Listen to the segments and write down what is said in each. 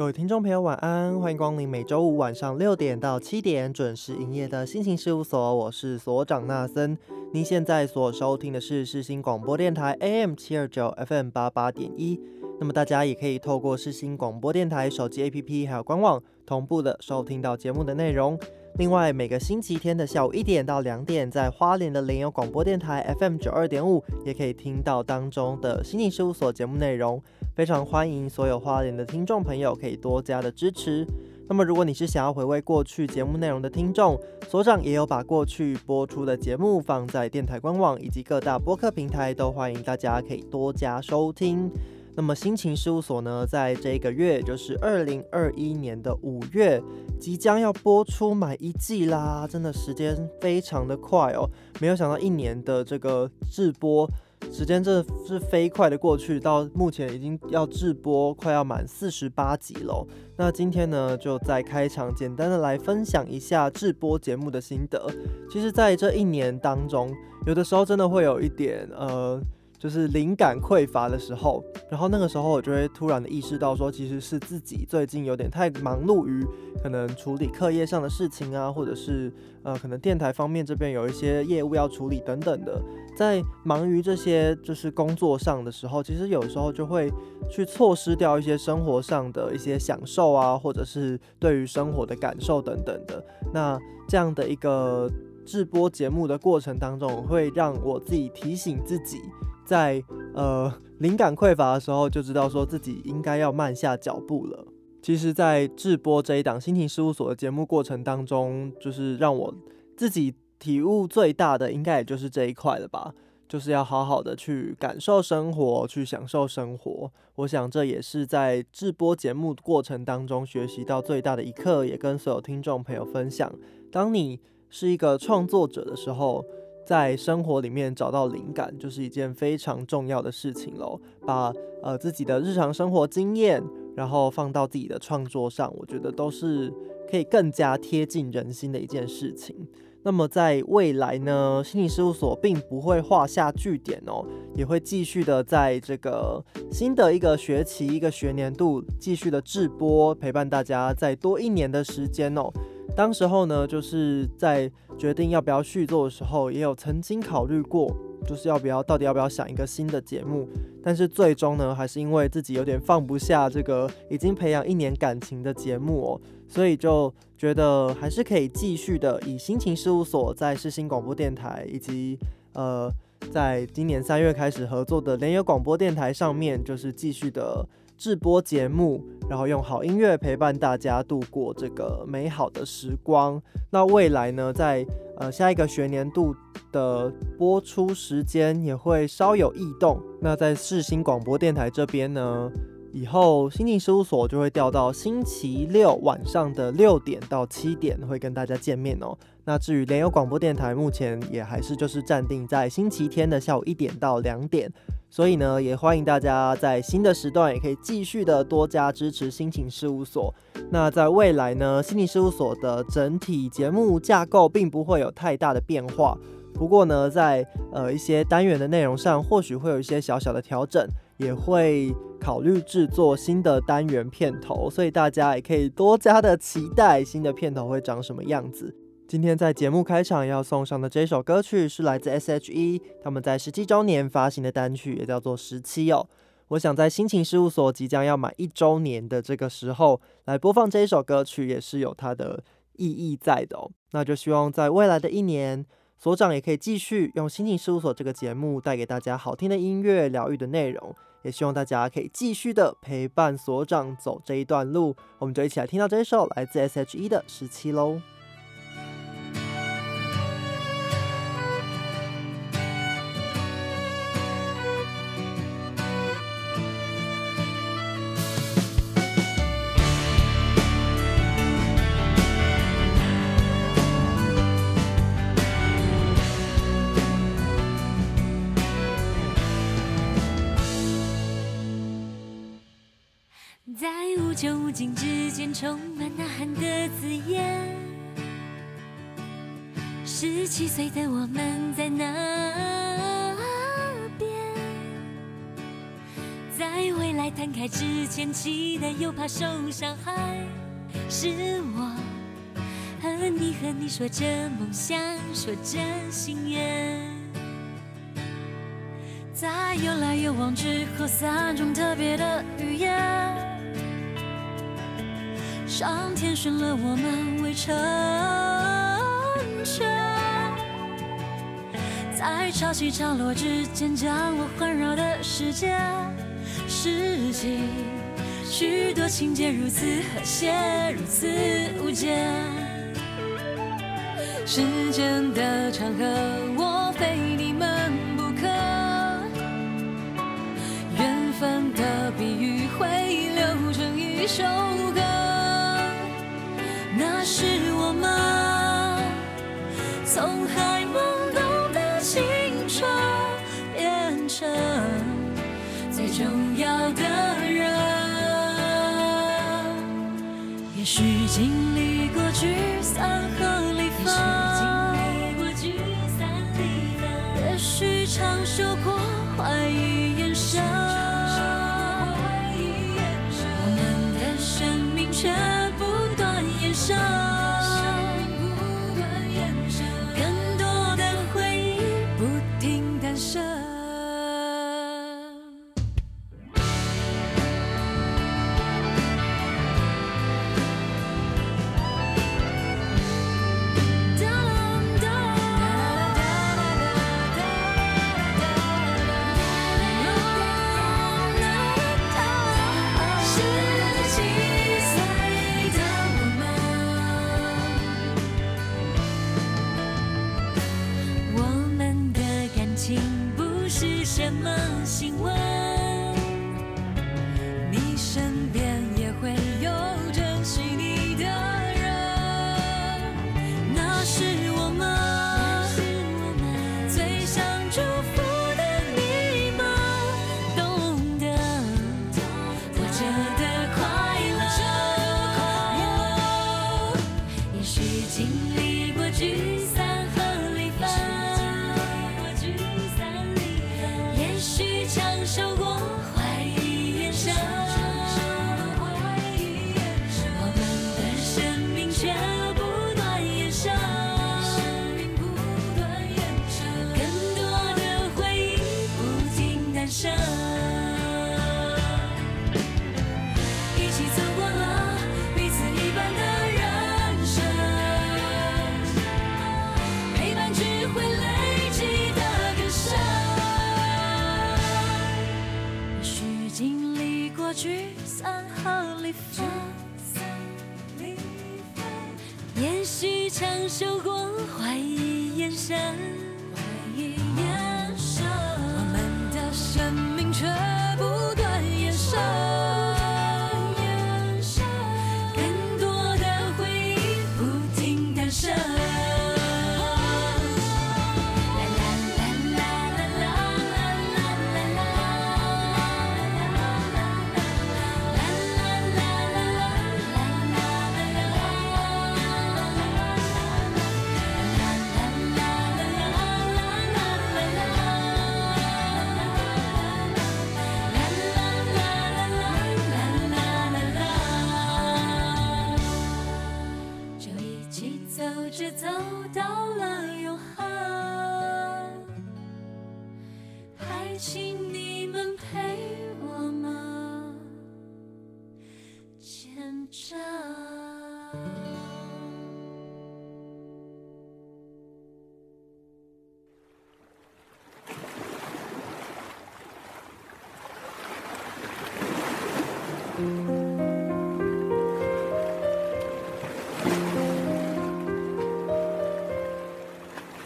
各位听众朋友，晚安！欢迎光临每周五晚上六点到七点准时营业的新型事务所，我是所长纳森。您现在所收听的是世新广播电台 AM 七二九 FM 八八点一。那么大家也可以透过世新广播电台手机 APP 还有官网同步的收听到节目的内容。另外，每个星期天的下午一点到两点，在花莲的联友广播电台 FM 九二点五，也可以听到当中的新型事务所节目内容。非常欢迎所有花莲的听众朋友可以多加的支持。那么，如果你是想要回味过去节目内容的听众，所长也有把过去播出的节目放在电台官网以及各大播客平台，都欢迎大家可以多加收听。那么，心情事务所呢，在这个月，就是二零二一年的五月，即将要播出满一季啦！真的时间非常的快哦，没有想到一年的这个直播。时间真的是飞快的过去，到目前已经要制播快要满四十八集了。那今天呢，就在开场简单的来分享一下制播节目的心得。其实，在这一年当中，有的时候真的会有一点呃。就是灵感匮乏的时候，然后那个时候我就会突然的意识到，说其实是自己最近有点太忙碌于可能处理课业上的事情啊，或者是呃可能电台方面这边有一些业务要处理等等的，在忙于这些就是工作上的时候，其实有时候就会去错失掉一些生活上的一些享受啊，或者是对于生活的感受等等的。那这样的一个直播节目的过程当中，会让我自己提醒自己。在呃灵感匮乏的时候，就知道说自己应该要慢下脚步了。其实，在制播这一档心情事务所的节目过程当中，就是让我自己体悟最大的，应该也就是这一块了吧。就是要好好的去感受生活，去享受生活。我想这也是在制播节目过程当中学习到最大的一课，也跟所有听众朋友分享。当你是一个创作者的时候。在生活里面找到灵感，就是一件非常重要的事情喽。把呃自己的日常生活经验，然后放到自己的创作上，我觉得都是可以更加贴近人心的一件事情。那么在未来呢，心理事务所并不会画下句点哦，也会继续的在这个新的一个学期、一个学年度继续的直播，陪伴大家再多一年的时间哦。当时候呢，就是在决定要不要续作的时候，也有曾经考虑过，就是要不要到底要不要想一个新的节目。但是最终呢，还是因为自己有点放不下这个已经培养一年感情的节目哦，所以就觉得还是可以继续的以心情事务所在世新广播电台以及呃，在今年三月开始合作的联友广播电台上面，就是继续的。直播节目，然后用好音乐陪伴大家度过这个美好的时光。那未来呢，在呃下一个学年度的播出时间也会稍有异动。那在世新广播电台这边呢，以后心情事务所就会调到星期六晚上的六点到七点会跟大家见面哦。那至于联友广播电台，目前也还是就是暂定在星期天的下午一点到两点。所以呢，也欢迎大家在新的时段也可以继续的多加支持心情事务所。那在未来呢，心情事务所的整体节目架构并不会有太大的变化。不过呢，在呃一些单元的内容上，或许会有一些小小的调整，也会考虑制作新的单元片头。所以大家也可以多加的期待新的片头会长什么样子。今天在节目开场要送上的这首歌曲是来自 S.H.E 他们在十七周年发行的单曲，也叫做《十七》哦。我想在心情事务所即将要满一周年的这个时候来播放这一首歌曲，也是有它的意义在的哦。那就希望在未来的一年，所长也可以继续用心情事务所这个节目带给大家好听的音乐、疗愈的内容，也希望大家可以继续的陪伴所长走这一段路。我们就一起来听到这首来自 S.H.E 的《十七》喽。无穷无尽之间，充满呐喊的字眼。十七岁的我们在那边，在未来摊开之前，期待又怕受伤害。是我和你，和你说着梦想，说着心愿。在有来有往之后，三种特别的语言。上天选了我们为成全，在潮起潮落之间将我环绕的世界，拾起许多情节如此和谐，如此无间。时间的长河，我非什么新闻，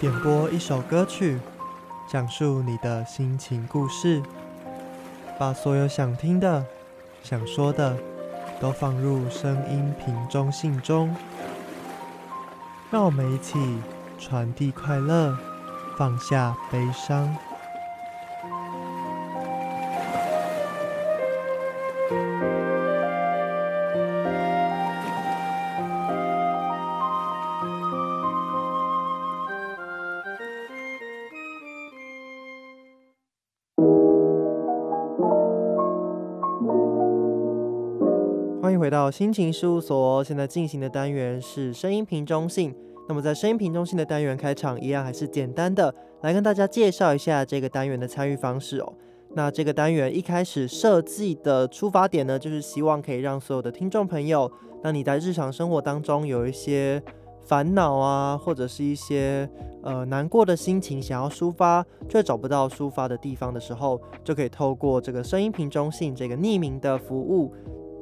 点播一首歌曲，讲述你的心情故事，把所有想听的、想说的都放入声音瓶中信中，让我们一起传递快乐，放下悲伤。心情事务所。现在进行的单元是声音瓶中性。那么在声音瓶中性的单元开场，一样还是简单的来跟大家介绍一下这个单元的参与方式哦。那这个单元一开始设计的出发点呢，就是希望可以让所有的听众朋友，当你在日常生活当中有一些烦恼啊，或者是一些呃难过的心情想要抒发，却找不到抒发的地方的时候，就可以透过这个声音瓶中性这个匿名的服务。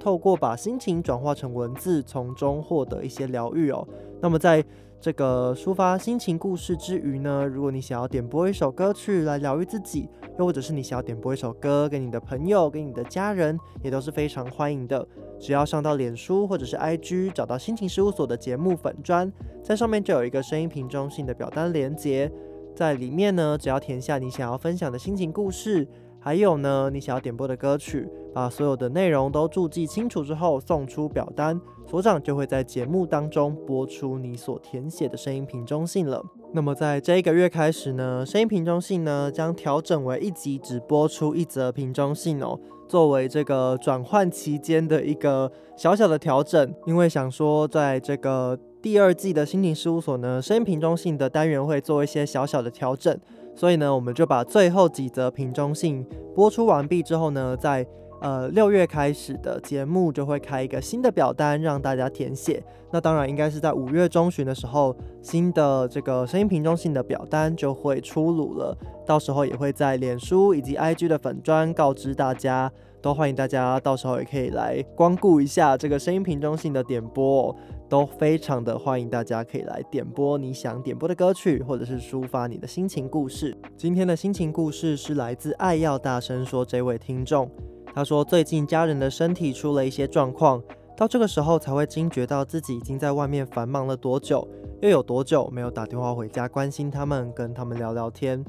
透过把心情转化成文字，从中获得一些疗愈哦。那么在这个抒发心情故事之余呢，如果你想要点播一首歌曲来疗愈自己，又或者是你想要点播一首歌给你的朋友、给你的家人，也都是非常欢迎的。只要上到脸书或者是 IG，找到心情事务所的节目粉砖，在上面就有一个声音瓶中性的表单连接，在里面呢，只要填下你想要分享的心情故事。还有呢，你想要点播的歌曲，把所有的内容都注记清楚之后，送出表单，所长就会在节目当中播出你所填写的声音瓶中信了。那么在这一个月开始呢，声音瓶中信呢将调整为一集只播出一则瓶中信哦，作为这个转换期间的一个小小的调整，因为想说在这个第二季的心情事务所呢，声音瓶中信的单元会做一些小小的调整。所以呢，我们就把最后几则瓶中信播出完毕之后呢，在呃六月开始的节目就会开一个新的表单让大家填写。那当然应该是在五月中旬的时候，新的这个声音瓶中信的表单就会出炉了。到时候也会在脸书以及 IG 的粉砖告知大家，都欢迎大家到时候也可以来光顾一下这个声音瓶中信的点播。哦都非常的欢迎，大家可以来点播你想点播的歌曲，或者是抒发你的心情故事。今天的心情故事是来自爱要大声说这位听众，他说最近家人的身体出了一些状况，到这个时候才会惊觉到自己已经在外面繁忙了多久，又有多久没有打电话回家关心他们，跟他们聊聊天。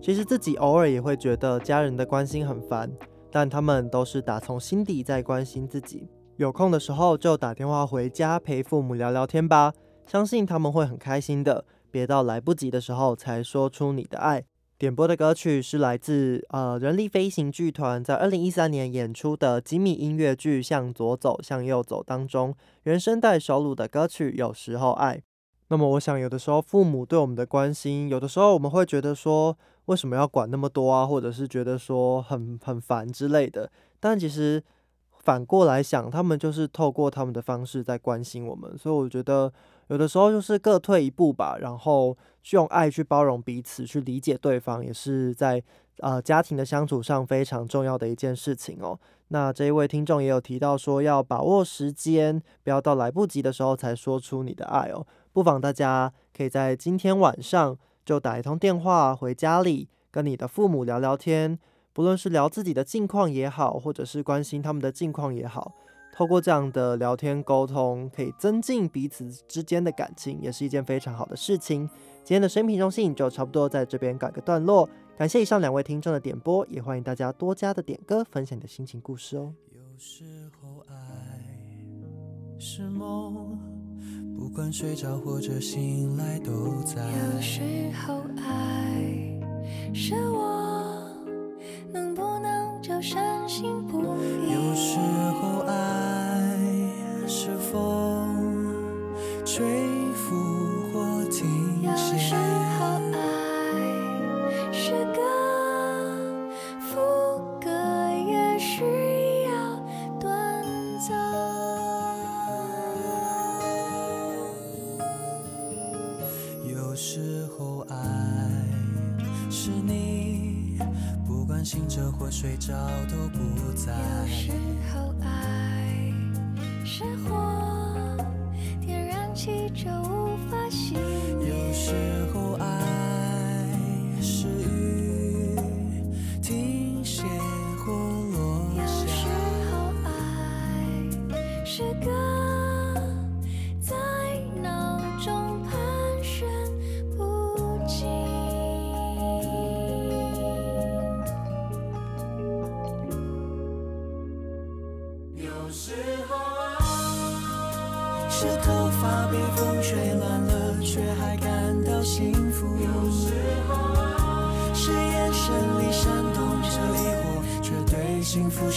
其实自己偶尔也会觉得家人的关心很烦，但他们都是打从心底在关心自己。有空的时候就打电话回家陪父母聊聊天吧，相信他们会很开心的。别到来不及的时候才说出你的爱。点播的歌曲是来自呃人力飞行剧团在二零一三年演出的吉米音乐剧《向左走，向右走》当中原声带收录的歌曲《有时候爱》。那么我想，有的时候父母对我们的关心，有的时候我们会觉得说为什么要管那么多啊，或者是觉得说很很烦之类的，但其实。反过来想，他们就是透过他们的方式在关心我们，所以我觉得有的时候就是各退一步吧，然后去用爱去包容彼此，去理解对方，也是在呃家庭的相处上非常重要的一件事情哦。那这一位听众也有提到说，要把握时间，不要到来不及的时候才说出你的爱哦。不妨大家可以在今天晚上就打一通电话回家里，跟你的父母聊聊天。不论是聊自己的近况也好，或者是关心他们的近况也好，透过这样的聊天沟通，可以增进彼此之间的感情，也是一件非常好的事情。今天的生平中信就差不多在这边改个段落，感谢以上两位听众的点播，也欢迎大家多加的点歌，分享你的心情故事哦。有时候爱是梦，不管睡着或者醒来都在。有时候爱是我。能不能叫深信不疑？有时候爱是风，吹拂或停歇。睡着都不在。有时候爱是火，点燃起就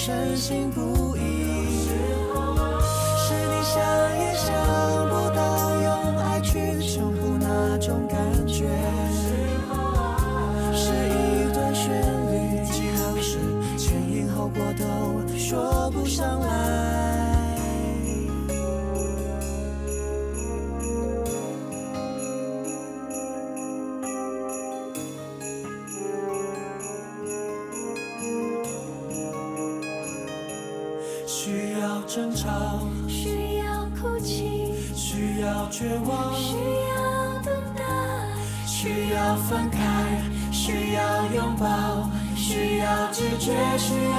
真心不也许，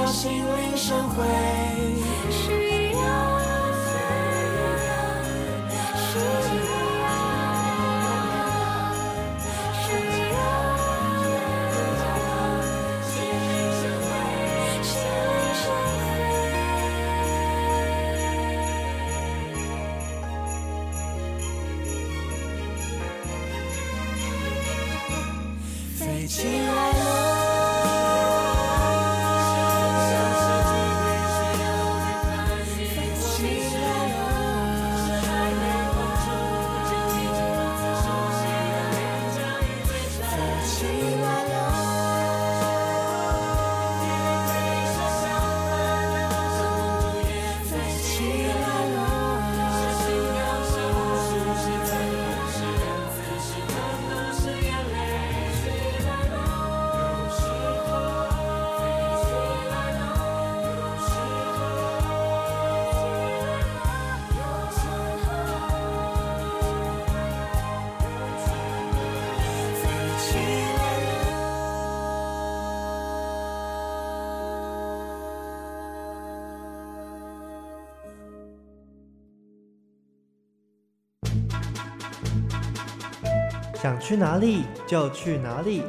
想去哪里就去哪里，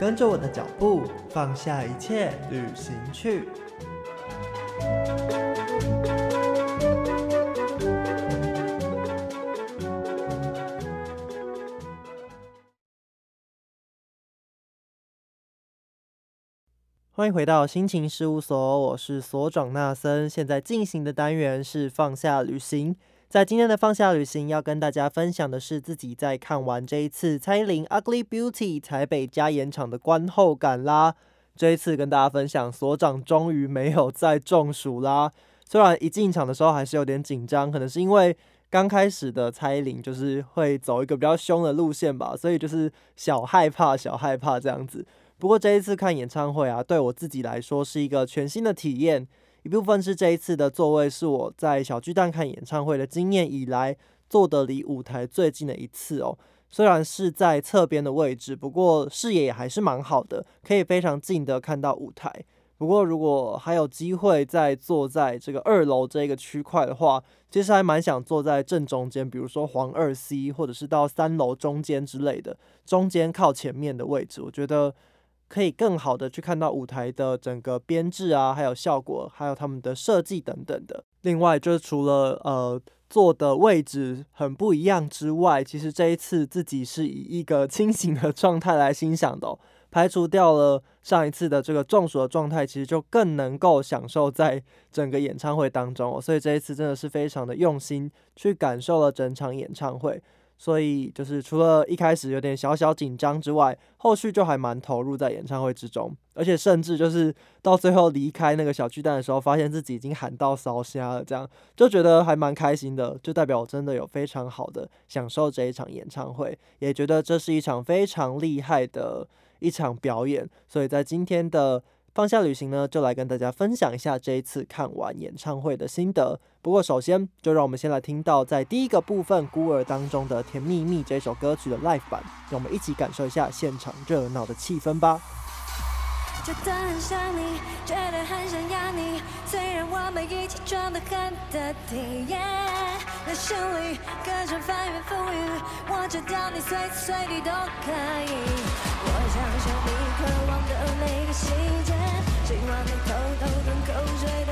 跟着我的脚步，放下一切，旅行去。欢迎回到心情事务所，我是所长纳森。现在进行的单元是放下旅行。在今天的放下旅行，要跟大家分享的是自己在看完这一次蔡依林《Ugly Beauty》台北加演场的观后感啦。这一次跟大家分享，所长终于没有再中暑啦。虽然一进场的时候还是有点紧张，可能是因为刚开始的蔡依林就是会走一个比较凶的路线吧，所以就是小害怕、小害怕这样子。不过这一次看演唱会啊，对我自己来说是一个全新的体验。一部分是这一次的座位是我在小巨蛋看演唱会的经验以来坐得离舞台最近的一次哦。虽然是在侧边的位置，不过视野也还是蛮好的，可以非常近的看到舞台。不过如果还有机会再坐在这个二楼这个区块的话，其实还蛮想坐在正中间，比如说黄二 C 或者是到三楼中间之类的，中间靠前面的位置，我觉得。可以更好的去看到舞台的整个编制啊，还有效果，还有他们的设计等等的。另外，就是除了呃坐的位置很不一样之外，其实这一次自己是以一个清醒的状态来欣赏的、排除掉了上一次的这个中暑的状态，其实就更能够享受在整个演唱会当中。所以这一次真的是非常的用心去感受了整场演唱会。所以就是除了一开始有点小小紧张之外，后续就还蛮投入在演唱会之中，而且甚至就是到最后离开那个小巨蛋的时候，发现自己已经喊到烧瞎了，这样就觉得还蛮开心的，就代表我真的有非常好的享受这一场演唱会，也觉得这是一场非常厉害的一场表演，所以在今天的。放下旅行呢，就来跟大家分享一下这一次看完演唱会的心得。不过，首先就让我们先来听到在第一个部分《孤儿》当中的《甜蜜蜜》这首歌曲的 live 版，让我们一起感受一下现场热闹的气氛吧。觉得很想你，觉得很想要你。虽然我们一起装得很得体，yeah, 人生里各种翻云覆雨，我知道你随时随地都可以。我想象你渴望的每个细节，希望你偷偷吞口水的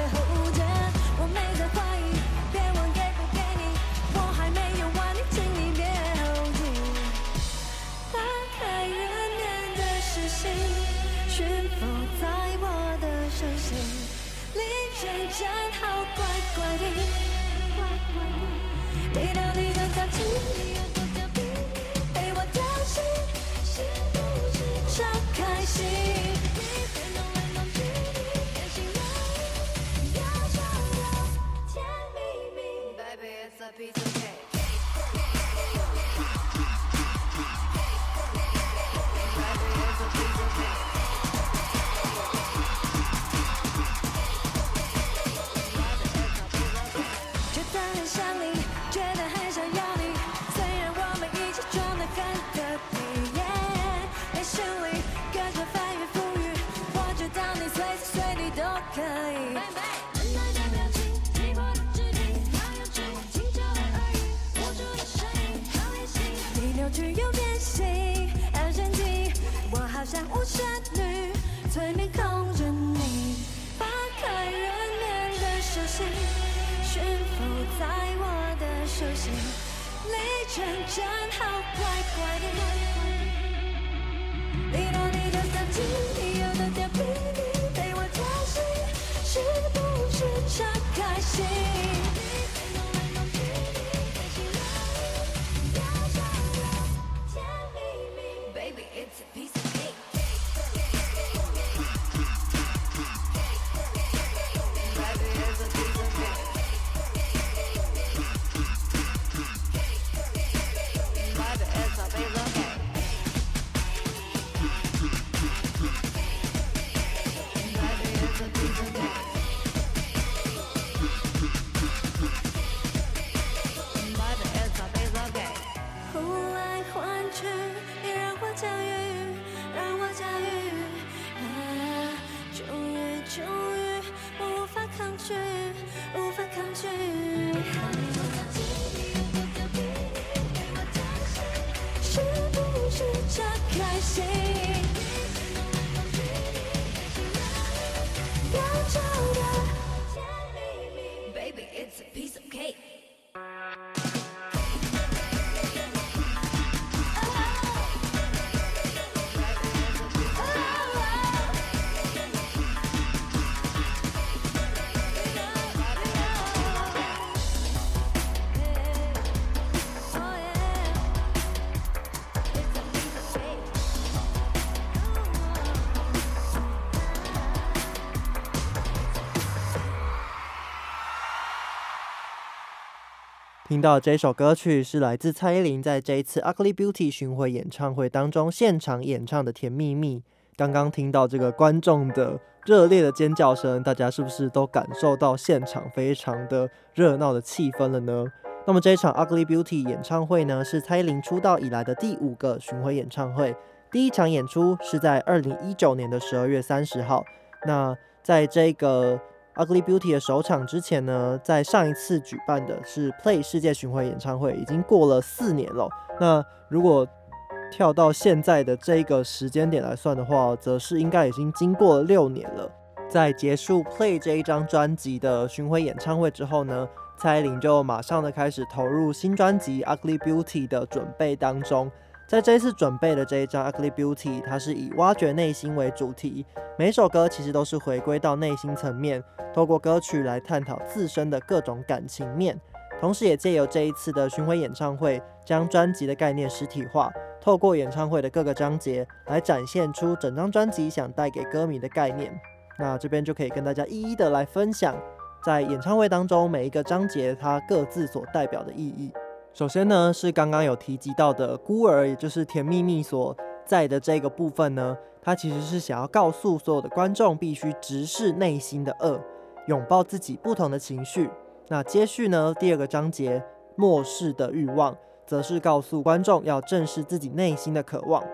这站好乖乖的，你到底是不是这开心？到这首歌曲是来自蔡依林在这一次 Ugly Beauty 巡回演唱会当中现场演唱的《甜蜜蜜》。刚刚听到这个观众的热烈的尖叫声，大家是不是都感受到现场非常的热闹的气氛了呢？那么这一场 Ugly Beauty 演唱会呢，是蔡依林出道以来的第五个巡回演唱会。第一场演出是在二零一九年的十二月三十号。那在这个 Ugly Beauty 的首场之前呢，在上一次举办的是 Play 世界巡回演唱会，已经过了四年了。那如果跳到现在的这个时间点来算的话，则是应该已经经过了六年了。在结束 Play 这一张专辑的巡回演唱会之后呢，蔡依林就马上的开始投入新专辑 Ugly Beauty 的准备当中。在这一次准备的这一张 Ugly Beauty，它是以挖掘内心为主题，每首歌其实都是回归到内心层面，透过歌曲来探讨自身的各种感情面，同时也借由这一次的巡回演唱会，将专辑的概念实体化，透过演唱会的各个章节来展现出整张专辑想带给歌迷的概念。那这边就可以跟大家一一的来分享，在演唱会当中每一个章节它各自所代表的意义。首先呢，是刚刚有提及到的孤儿，也就是甜蜜蜜所在的这个部分呢，它其实是想要告诉所有的观众，必须直视内心的恶，拥抱自己不同的情绪。那接续呢，第二个章节漠视的欲望，则是告诉观众要正视自己内心的渴望。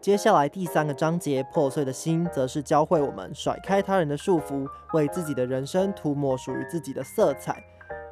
接下来第三个章节破碎的心，则是教会我们甩开他人的束缚，为自己的人生涂抹属于自己的色彩。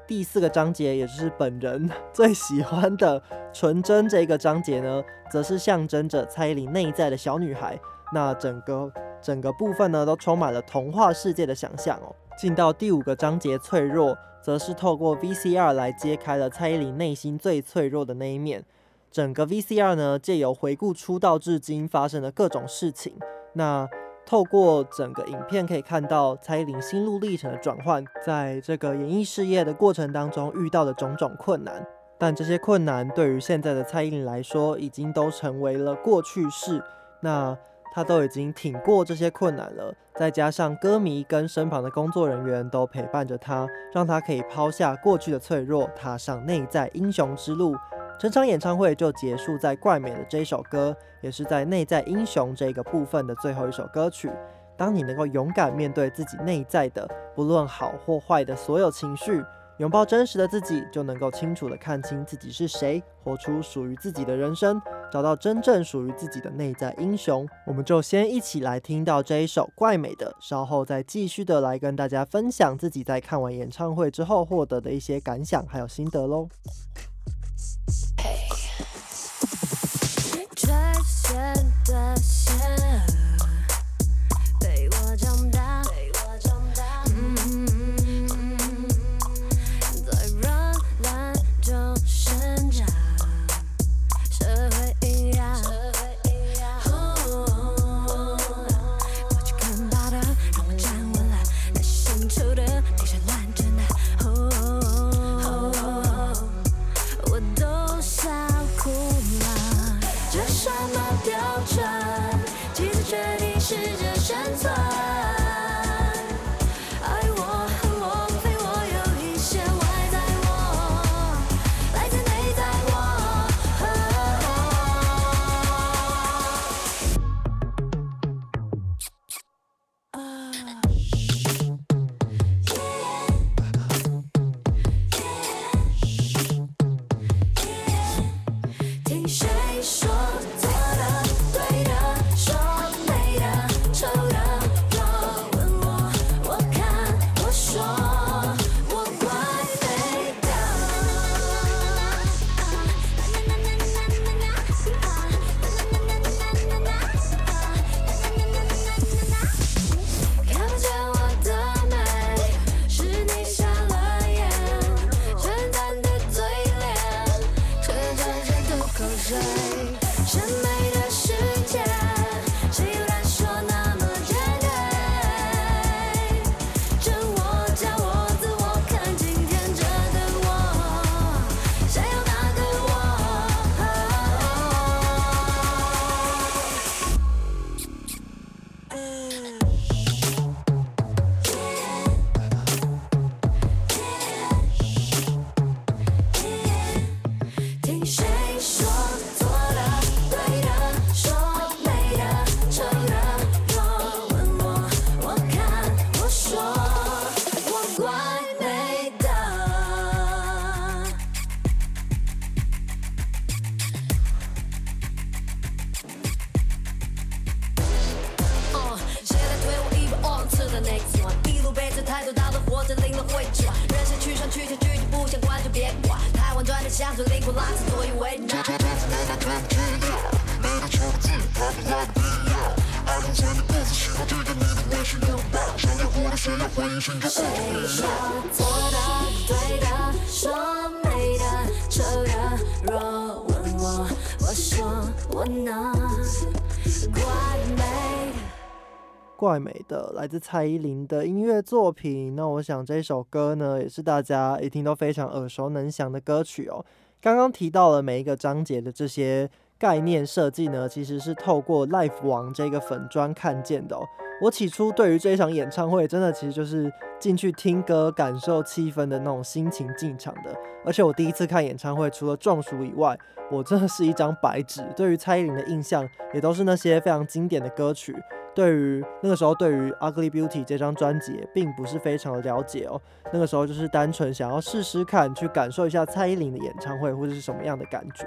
第四个章节，也就是本人 最喜欢的纯真这个章节呢，则是象征着蔡依林内在的小女孩。那整个整个部分呢，都充满了童话世界的想象哦。进到第五个章节脆弱，则是透过 VCR 来揭开了蔡依林内心最脆弱的那一面。整个 VCR 呢，借由回顾出道至今发生的各种事情，那透过整个影片可以看到蔡依林心路历程的转换，在这个演艺事业的过程当中遇到的种种困难，但这些困难对于现在的蔡依林来说，已经都成为了过去式。那她都已经挺过这些困难了，再加上歌迷跟身旁的工作人员都陪伴着她，让她可以抛下过去的脆弱，踏上内在英雄之路。整场演唱会就结束在怪美的这一首歌，也是在内在英雄这个部分的最后一首歌曲。当你能够勇敢面对自己内在的，不论好或坏的所有情绪，拥抱真实的自己，就能够清楚的看清自己是谁，活出属于自己的人生，找到真正属于自己的内在英雄。我们就先一起来听到这一首怪美的，稍后再继续的来跟大家分享自己在看完演唱会之后获得的一些感想还有心得喽。来自蔡依林的音乐作品。那我想这首歌呢，也是大家一听都非常耳熟能详的歌曲哦。刚刚提到了每一个章节的这些概念设计呢，其实是透过 Life 王这个粉砖看见的哦。我起初对于这一场演唱会，真的其实就是进去听歌、感受气氛的那种心情进场的。而且我第一次看演唱会，除了撞熟以外，我真的是一张白纸。对于蔡依林的印象，也都是那些非常经典的歌曲。对于那个时候，对于《Ugly Beauty》这张专辑，并不是非常的了解哦。那个时候就是单纯想要试试看，去感受一下蔡依林的演唱会或者是什么样的感觉。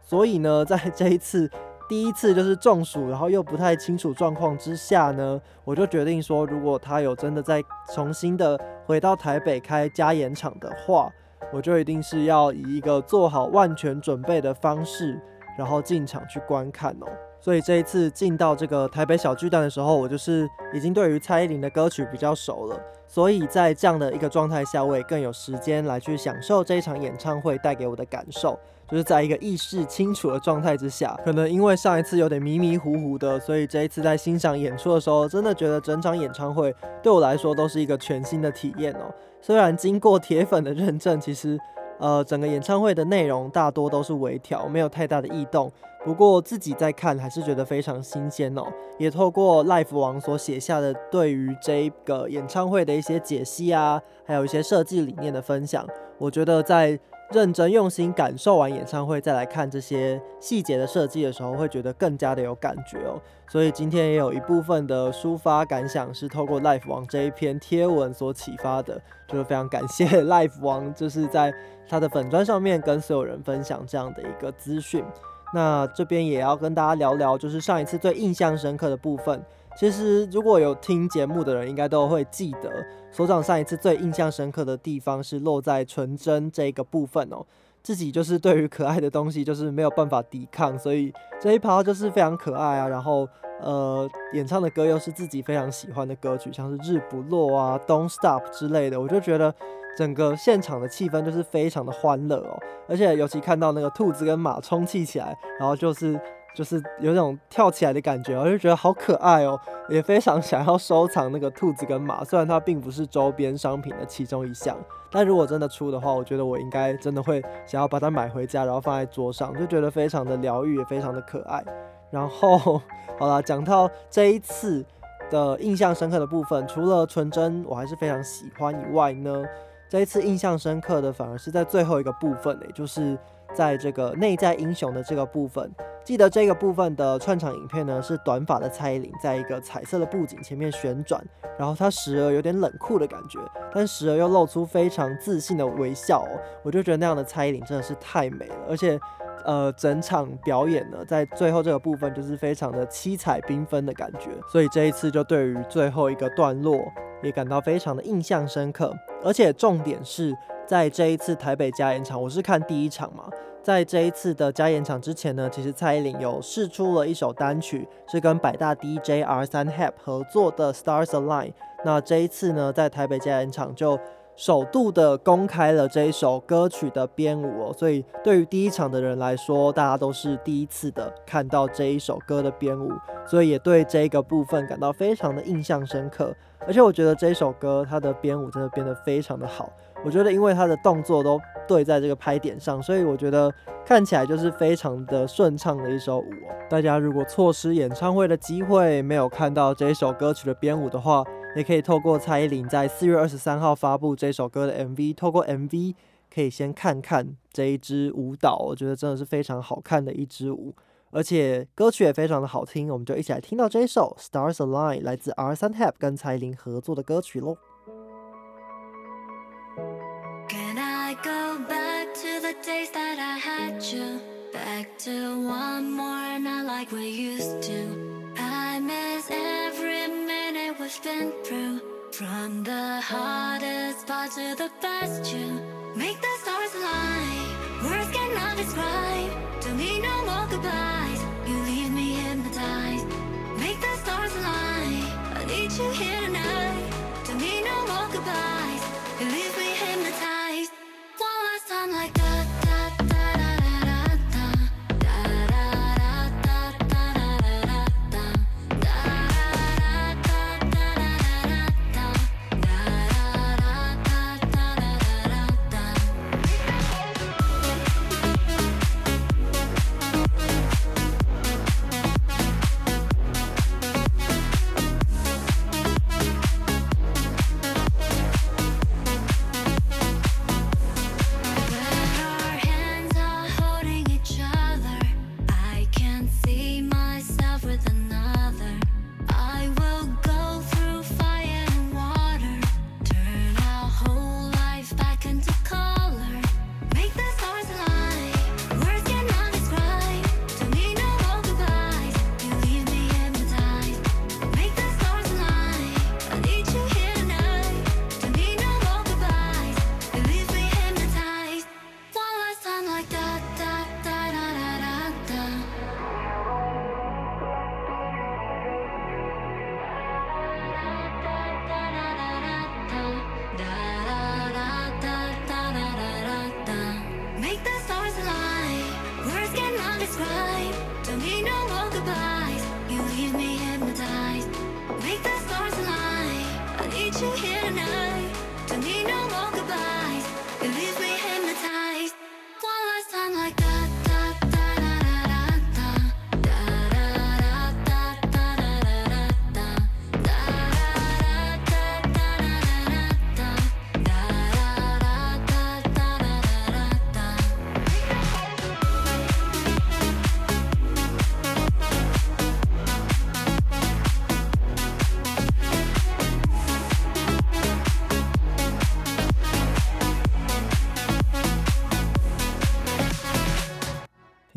所以呢，在这一次。第一次就是中暑，然后又不太清楚状况之下呢，我就决定说，如果他有真的再重新的回到台北开加演场的话，我就一定是要以一个做好万全准备的方式，然后进场去观看哦。所以这一次进到这个台北小巨蛋的时候，我就是已经对于蔡依林的歌曲比较熟了，所以在这样的一个状态下，我也更有时间来去享受这一场演唱会带给我的感受。就是在一个意识清楚的状态之下，可能因为上一次有点迷迷糊糊的，所以这一次在欣赏演出的时候，真的觉得整场演唱会对我来说都是一个全新的体验哦。虽然经过铁粉的认证，其实呃整个演唱会的内容大多都是微调，没有太大的异动。不过自己在看还是觉得非常新鲜哦。也透过 Life 王所写下的对于这个演唱会的一些解析啊，还有一些设计理念的分享，我觉得在。认真用心感受完演唱会，再来看这些细节的设计的时候，会觉得更加的有感觉哦。所以今天也有一部分的抒发感想是透过 Life 王这一篇贴文所启发的，就是非常感谢 Life 王，就是在他的粉砖上面跟所有人分享这样的一个资讯。那这边也要跟大家聊聊，就是上一次最印象深刻的部分。其实如果有听节目的人，应该都会记得，所长上一次最印象深刻的地方是落在纯真这个部分哦。自己就是对于可爱的东西就是没有办法抵抗，所以这一趴就是非常可爱啊。然后呃，演唱的歌又是自己非常喜欢的歌曲，像是日不落啊、Don't Stop 之类的，我就觉得整个现场的气氛就是非常的欢乐哦。而且尤其看到那个兔子跟马充气起来，然后就是。就是有种跳起来的感觉，我就觉得好可爱哦，也非常想要收藏那个兔子跟马。虽然它并不是周边商品的其中一项，但如果真的出的话，我觉得我应该真的会想要把它买回家，然后放在桌上，就觉得非常的疗愈，也非常的可爱。然后，好了，讲到这一次的印象深刻的部分，除了纯真我还是非常喜欢以外呢，这一次印象深刻的反而是在最后一个部分诶，就是在这个内在英雄的这个部分。记得这个部分的串场影片呢，是短发的蔡依林在一个彩色的布景前面旋转，然后她时而有点冷酷的感觉，但时而又露出非常自信的微笑哦。我就觉得那样的蔡依林真的是太美了，而且，呃，整场表演呢，在最后这个部分就是非常的七彩缤纷的感觉，所以这一次就对于最后一个段落也感到非常的印象深刻，而且重点是在这一次台北加演场，我是看第一场嘛。在这一次的加演场之前呢，其实蔡依林有试出了一首单曲，是跟百大 DJ R 三 Hap 合作的 Stars Align。那这一次呢，在台北加演场就首度的公开了这一首歌曲的编舞哦，所以对于第一场的人来说，大家都是第一次的看到这一首歌的编舞，所以也对这个部分感到非常的印象深刻。而且我觉得这一首歌它的编舞真的编得非常的好。我觉得，因为他的动作都对在这个拍点上，所以我觉得看起来就是非常的顺畅的一首舞哦。大家如果错失演唱会的机会，没有看到这一首歌曲的编舞的话，也可以透过蔡依林在四月二十三号发布这首歌的 MV，透过 MV 可以先看看这一支舞蹈，我觉得真的是非常好看的一支舞，而且歌曲也非常的好听。我们就一起来听到这一首 Stars Align，来自 R 三 Hap 跟蔡依林合作的歌曲喽。Go back to the days that I had you. Back to one more, not like we used to. I miss every minute we've been through. From the hardest part to the best you Make the stars align, words cannot describe. Don't need no more goodbyes, you leave me hypnotized. Make the stars align, I need you here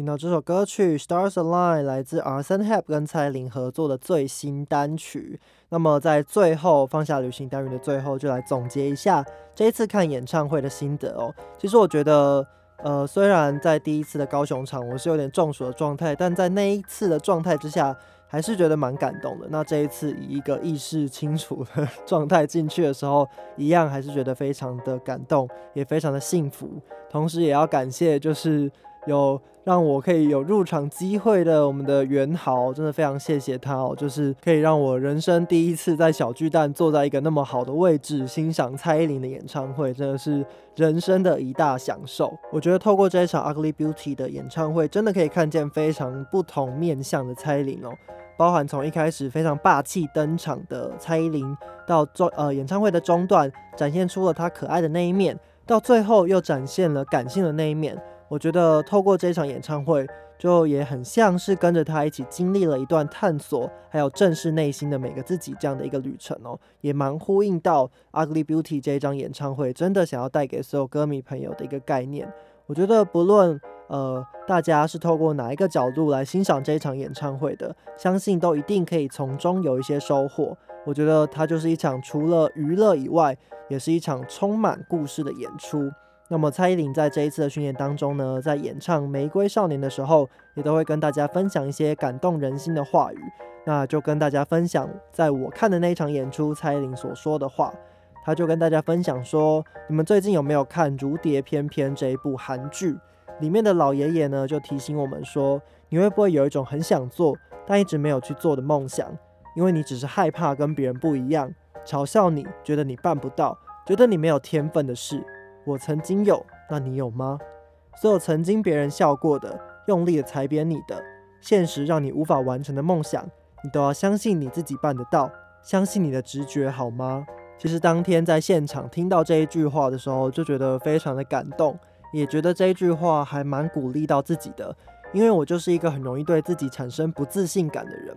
到这首歌曲《Stars Align》来自 Arson Hep 跟蔡依林合作的最新单曲。那么在最后放下旅行单元的最后，就来总结一下这一次看演唱会的心得哦。其实我觉得，呃，虽然在第一次的高雄场我是有点中暑的状态，但在那一次的状态之下，还是觉得蛮感动的。那这一次以一个意识清楚的 状态进去的时候，一样还是觉得非常的感动，也非常的幸福。同时也要感谢，就是有让我可以有入场机会的我们的元豪，真的非常谢谢他哦，就是可以让我人生第一次在小巨蛋坐在一个那么好的位置欣赏蔡依林的演唱会，真的是人生的一大享受。我觉得透过这一场 Ugly Beauty 的演唱会，真的可以看见非常不同面向的蔡依林哦。包含从一开始非常霸气登场的蔡依林，到中呃演唱会的中段展现出了她可爱的那一面，到最后又展现了感性的那一面。我觉得透过这场演唱会，就也很像是跟着他一起经历了一段探索，还有正视内心的每个自己这样的一个旅程哦，也蛮呼应到《Ugly Beauty》这一张演唱会真的想要带给所有歌迷朋友的一个概念。我觉得不论呃大家是透过哪一个角度来欣赏这一场演唱会的，相信都一定可以从中有一些收获。我觉得它就是一场除了娱乐以外，也是一场充满故事的演出。那么蔡依林在这一次的巡演当中呢，在演唱《玫瑰少年》的时候，也都会跟大家分享一些感动人心的话语。那就跟大家分享，在我看的那一场演出，蔡依林所说的话。他就跟大家分享说，你们最近有没有看《如蝶翩翩》这一部韩剧？里面的老爷爷呢，就提醒我们说，你会不会有一种很想做，但一直没有去做的梦想？因为你只是害怕跟别人不一样，嘲笑你，觉得你办不到，觉得你没有天分的事。我曾经有，那你有吗？所有曾经别人笑过的，用力的踩扁你的，现实让你无法完成的梦想，你都要相信你自己办得到，相信你的直觉，好吗？其实当天在现场听到这一句话的时候，就觉得非常的感动，也觉得这一句话还蛮鼓励到自己的。因为我就是一个很容易对自己产生不自信感的人，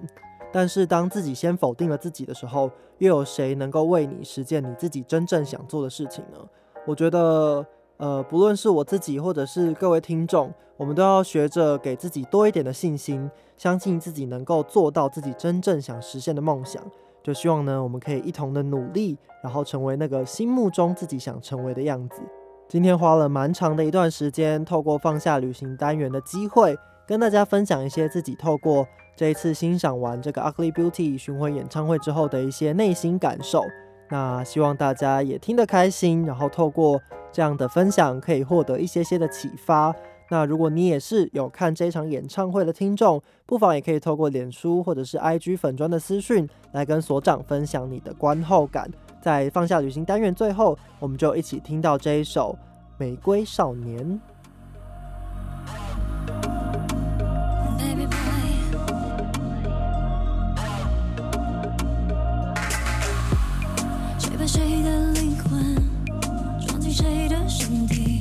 但是当自己先否定了自己的时候，又有谁能够为你实现你自己真正想做的事情呢？我觉得，呃，不论是我自己或者是各位听众，我们都要学着给自己多一点的信心，相信自己能够做到自己真正想实现的梦想。就希望呢，我们可以一同的努力，然后成为那个心目中自己想成为的样子。今天花了蛮长的一段时间，透过放下旅行单元的机会，跟大家分享一些自己透过这一次欣赏完这个 Ugly Beauty 巡回演唱会之后的一些内心感受。那希望大家也听得开心，然后透过这样的分享，可以获得一些些的启发。那如果你也是有看这场演唱会的听众，不妨也可以透过脸书或者是 IG 粉砖的私讯来跟所长分享你的观后感。在放下旅行单元最后，我们就一起听到这一首《玫瑰少年》。谁的灵魂装进谁的身体？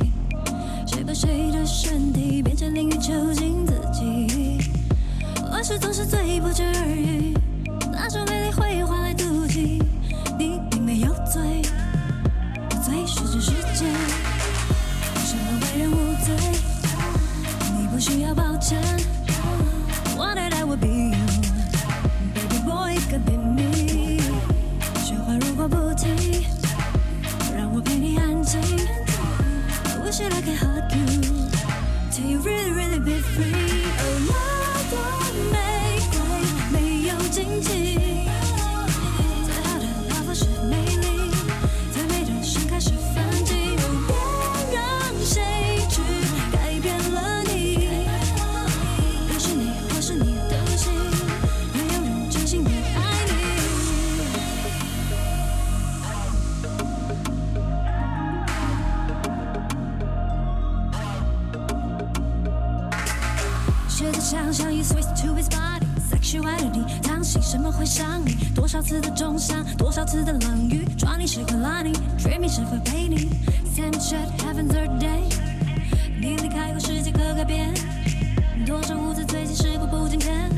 谁把谁的身体？变成淋浴囚禁自己？往事总是最不值而语，那种美丽会换来妒忌。你并没有罪，我罪是这世界，什么为人无罪？你不需要抱歉。如果不停，让我陪你安静。I wish that I could hug you till you really really be free。 么会想你？多少次的重伤，多少次的冷雨，抓你时刻拉你，dreaming 是否陪你？Same shit happens every day。你离开后，世界可改变。多少无字最近时过不经天，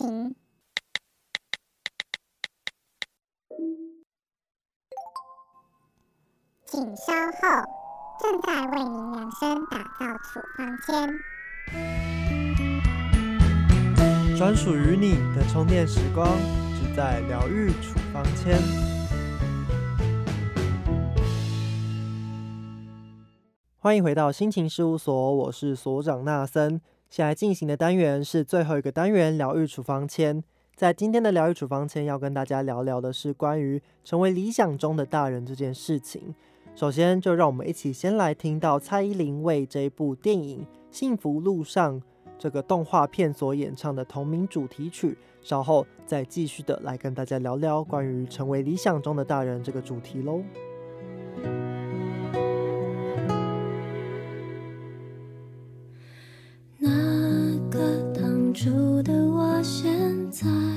情。请稍后，正在为您量身打造处方签。专属于你的充电时光，只在疗愈处方签。欢迎回到心情事务所，我是所长纳森。现在进行的单元是最后一个单元——疗愈处方签。在今天的疗愈处方签，要跟大家聊聊的是关于成为理想中的大人这件事情。首先，就让我们一起先来听到蔡依林为这部电影《幸福路上》这个动画片所演唱的同名主题曲，稍后再继续的来跟大家聊聊关于成为理想中的大人这个主题喽。现在。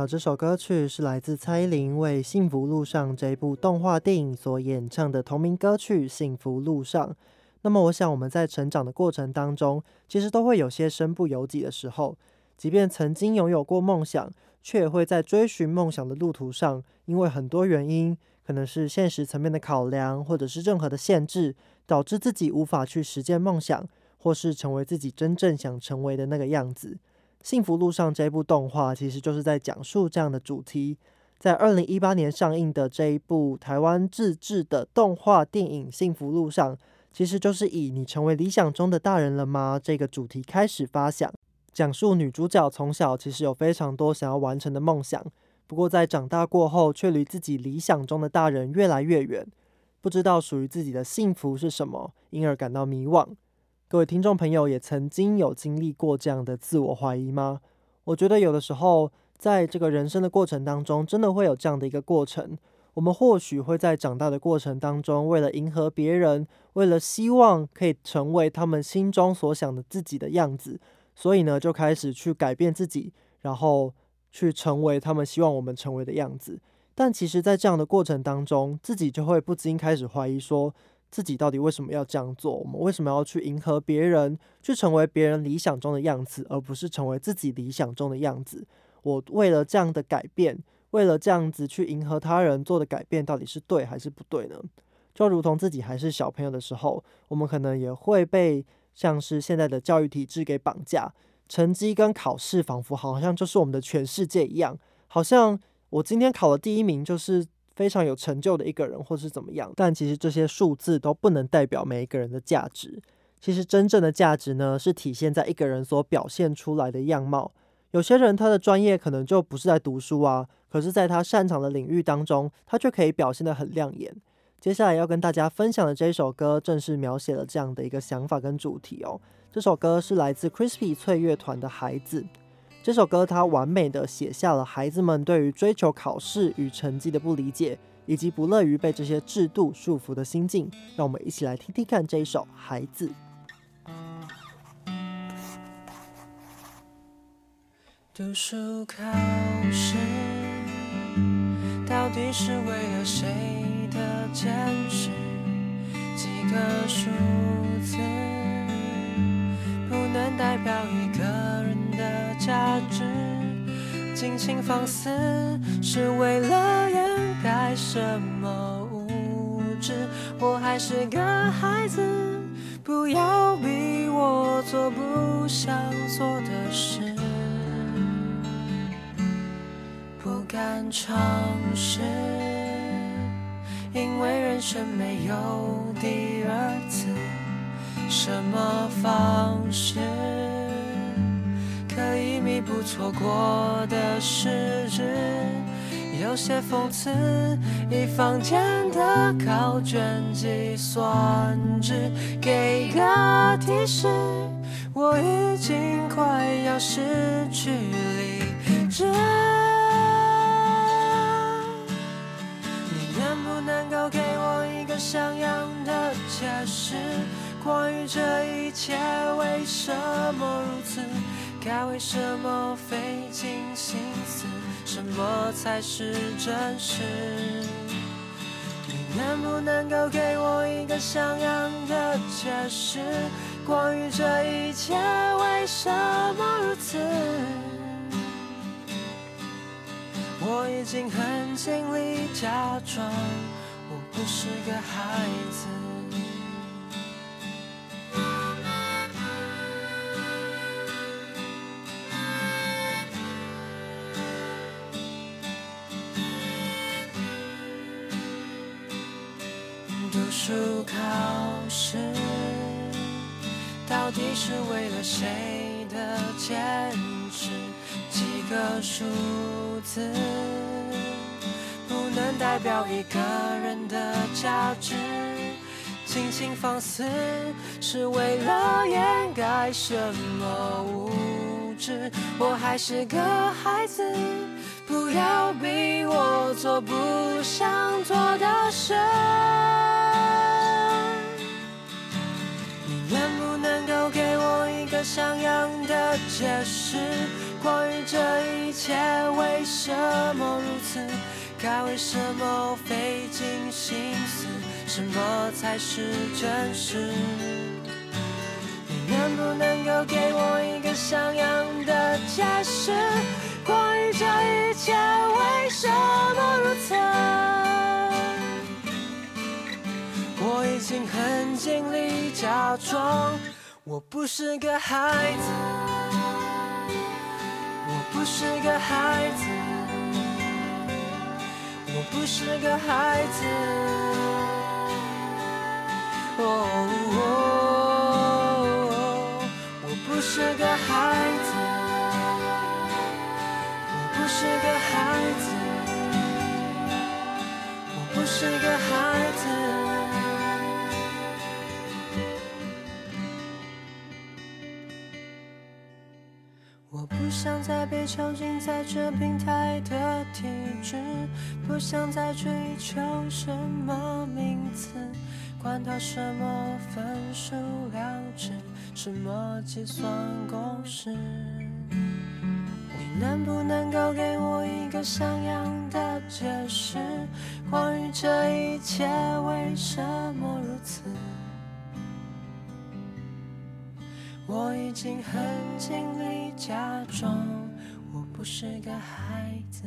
到这首歌曲是来自蔡依林为《幸福路上》这部动画电影所演唱的同名歌曲《幸福路上》。那么，我想我们在成长的过程当中，其实都会有些身不由己的时候。即便曾经拥有过梦想，却也会在追寻梦想的路途上，因为很多原因，可能是现实层面的考量，或者是任何的限制，导致自己无法去实践梦想，或是成为自己真正想成为的那个样子。《幸福路上》这部动画其实就是在讲述这样的主题。在二零一八年上映的这一部台湾自制的动画电影《幸福路上》，其实就是以“你成为理想中的大人了吗”这个主题开始发想，讲述女主角从小其实有非常多想要完成的梦想，不过在长大过后，却离自己理想中的大人越来越远，不知道属于自己的幸福是什么，因而感到迷惘。各位听众朋友，也曾经有经历过这样的自我怀疑吗？我觉得有的时候，在这个人生的过程当中，真的会有这样的一个过程。我们或许会在长大的过程当中，为了迎合别人，为了希望可以成为他们心中所想的自己的样子，所以呢，就开始去改变自己，然后去成为他们希望我们成为的样子。但其实，在这样的过程当中，自己就会不禁开始怀疑说，自己到底为什么要这样做？我们为什么要去迎合别人，去成为别人理想中的样子，而不是成为自己理想中的样子？我为了这样的改变，为了这样子去迎合他人做的改变，到底是对还是不对呢？就如同自己还是小朋友的时候，我们可能也会被像是现在的教育体制给绑架，成绩跟考试仿佛好像就是我们的全世界一样，好像我今天考了第一名就是非常有成就的一个人，或是怎么样。但其实这些数字都不能代表每一个人的价值。其实真正的价值呢，是体现在一个人所表现出来的样貌。有些人他的专业可能就不是在读书啊，可是在他擅长的领域当中，他却可以表现得很亮眼。接下来要跟大家分享的这一首歌，正是描写了这样的一个想法跟主题哦。这首歌是来自 Crispy 脆乐团的《孩子》。这首歌它完美的写下了孩子们对于追求考试与成绩的不理解，以及不乐于被这些制度束缚的心境。让我们一起来听听看这一首《孩子》。读书考试，到底是为了谁的坚持？几个数字，不能代表一个价值。尽情放肆，是为了掩盖什么无知？我还是个孩子，不要逼我做不想做的事。不敢尝试，因为人生没有第二次。什么方式可以弥补错过的失智？有些讽刺，以房间的考卷计算纸给个提示，我已经快要失去理智。你能不能够给我一个像样的解释？关于这一切为什么如此？该为什么费尽心思？什么才是真实？你能不能够给我一个像样的解释？关于这一切为什么如此？我已经很尽力假装我不是个孩子。读书考试，到底是为了谁的坚持？几个数字，不能代表一个人的价值。尽情放肆，是为了掩盖什么无知？我还是个孩子，不要逼我做不想做的事。你能不能够给我一个像样的解释？关于这一切为什么如此？该为什么费尽心思？什么才是真实？你能不能够给我一个像样的解释？关于这一切为什么如此？我已经很尽力假装我不是个孩子，我不是个孩子，我不是个孩子。哦哦，我不是个孩子，是个孩子，我不是个孩子。我不想再被囚禁在这病态的体制，不想再追求什么名次，管它什么分数量值，什么计算公式。能不能够给我一个像样的解释？关于这一切为什么如此？我已经很尽力假装我不是个孩子。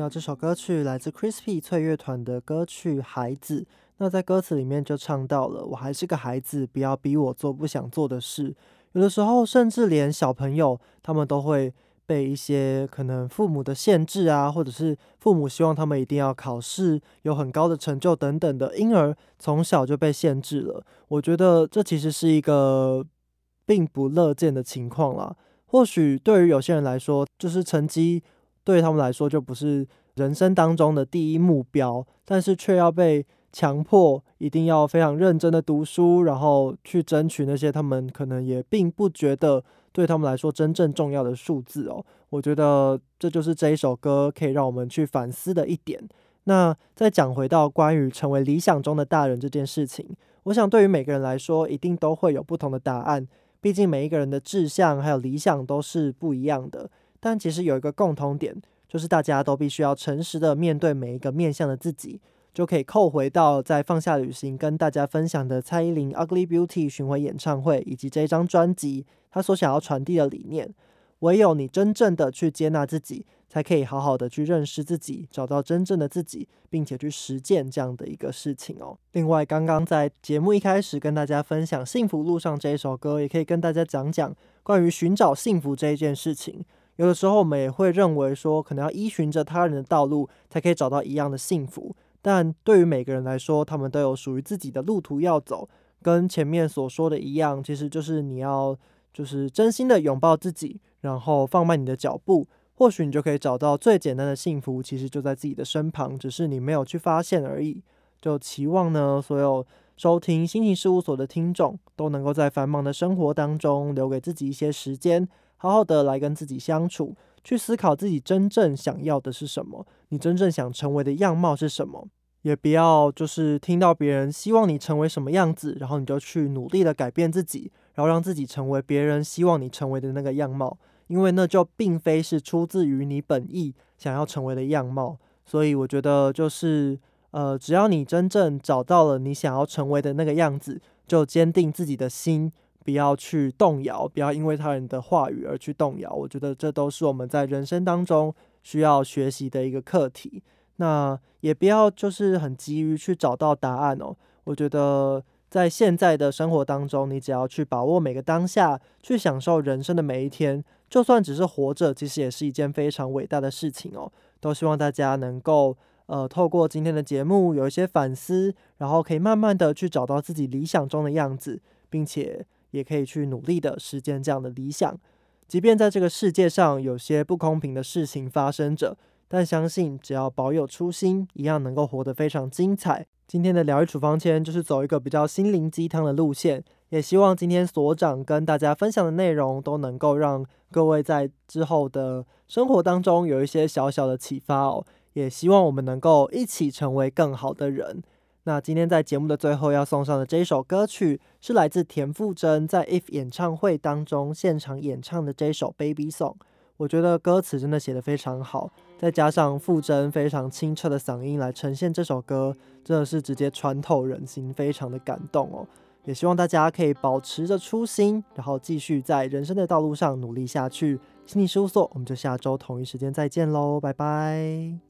到这首歌曲来自 Crispy 脆乐团的歌曲《孩子》，那在歌词里面就唱到了“我还是个孩子，不要逼我做不想做的事”。有的时候，甚至连小朋友他们都会被一些可能父母的限制啊，或者是父母希望他们一定要考试有很高的成就等等的，因而从小就被限制了。我觉得这其实是一个并不乐见的情况啦。或许对于有些人来说，就是成绩对他们来说就不是人生当中的第一目标，但是却要被强迫一定要非常认真的读书，然后去争取那些他们可能也并不觉得对他们来说真正重要的数字哦。我觉得这就是这一首歌可以让我们去反思的一点。那再讲回到关于成为理想中的大人这件事情，我想对于每个人来说，一定都会有不同的答案。毕竟每一个人的志向还有理想都是不一样的，但其实有一个共同点，就是大家都必须要诚实的面对每一个面向的自己，就可以扣回到在放下旅行跟大家分享的蔡依林《Ugly Beauty》巡回演唱会以及这一张专辑，他所想要传递的理念。唯有你真正的去接纳自己，才可以好好的去认识自己，找到真正的自己，并且去实践这样的一个事情哦。另外，刚刚在节目一开始跟大家分享《幸福路上》这一首歌，也可以跟大家讲讲关于寻找幸福这一件事情。有的时候，我们也会认为说，可能要依循着他人的道路，才可以找到一样的幸福。但对于每个人来说，他们都有属于自己的路途要走。跟前面所说的一样，其实就是你要就是真心的拥抱自己。然后放慢你的脚步，或许你就可以找到最简单的幸福，其实就在自己的身旁，只是你没有去发现而已。就期望呢，所有收听心情事务所的听众都能够在繁忙的生活当中留给自己一些时间，好好的来跟自己相处，去思考自己真正想要的是什么，你真正想成为的样貌是什么，也不要就是听到别人希望你成为什么样子，然后你就去努力的改变自己，然后让自己成为别人希望你成为的那个样貌。因为那就并非是出自于你本意想要成为的样貌，所以我觉得就是呃，只要你真正找到了你想要成为的那个样子，就坚定自己的心，不要去动摇，不要因为他人的话语而去动摇。我觉得这都是我们在人生当中需要学习的一个课题。那也不要就是很急于去找到答案哦。我觉得在现在的生活当中，你只要去把握每个当下，去享受人生的每一天。就算只是活着，其实也是一件非常伟大的事情哦。都希望大家能够，呃，透过今天的节目有一些反思，然后可以慢慢的去找到自己理想中的样子，并且也可以去努力的实践这样的理想。即便在这个世界上有些不公平的事情发生着，但相信只要保有初心，一样能够活得非常精彩。今天的疗愈处方签就是走一个比较心灵鸡汤的路线。也希望今天所长跟大家分享的内容都能够让各位在之后的生活当中有一些小小的启发哦。也希望我们能够一起成为更好的人。那今天在节目的最后要送上的这一首歌曲是来自田馥甄在 If 演唱会当中现场演唱的这首 Baby Song。我觉得歌词真的写得非常好，再加上馥甄非常清澈的嗓音来呈现这首歌，真的是直接穿透人心，非常的感动哦。也希望大家可以保持着初心，然后继续在人生的道路上努力下去。心理事务所，我们就下周同一时间再见喽，拜拜。